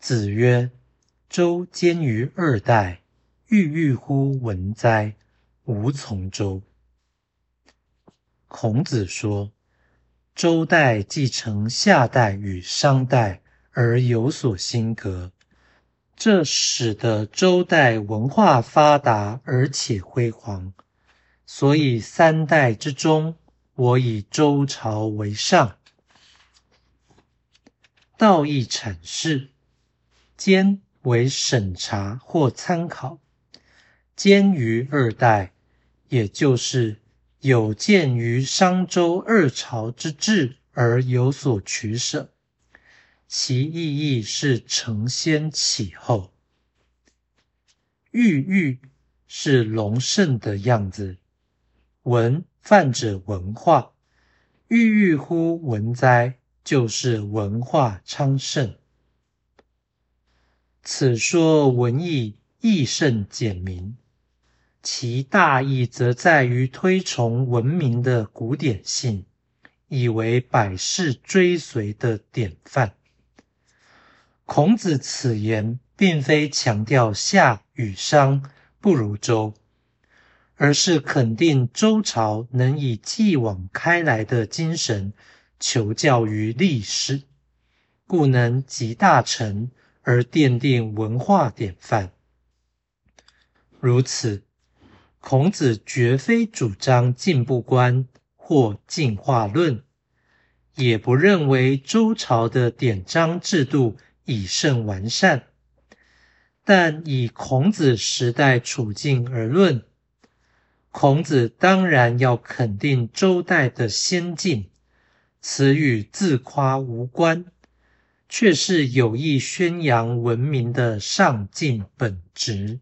子曰：“周兼于二代，郁郁乎文哉！吾从周。”孔子说：“周代继承夏代与商代，而有所新格，这使得周代文化发达而且辉煌。所以三代之中，我以周朝为上。”道义阐释。兼为审查或参考，兼于二代，也就是有鉴于商周二朝之治而有所取舍，其意义是承先启后。郁郁是隆盛的样子，文泛指文化，郁郁乎文哉，就是文化昌盛。此说文艺义甚简明，其大意则在于推崇文明的古典性，以为百世追随的典范。孔子此言并非强调夏与商不如周，而是肯定周朝能以继往开来的精神求教于历史，故能集大成。而奠定文化典范。如此，孔子绝非主张进步观或进化论，也不认为周朝的典章制度已甚完善。但以孔子时代处境而论，孔子当然要肯定周代的先进，此与自夸无关。却是有意宣扬文明的上进本质。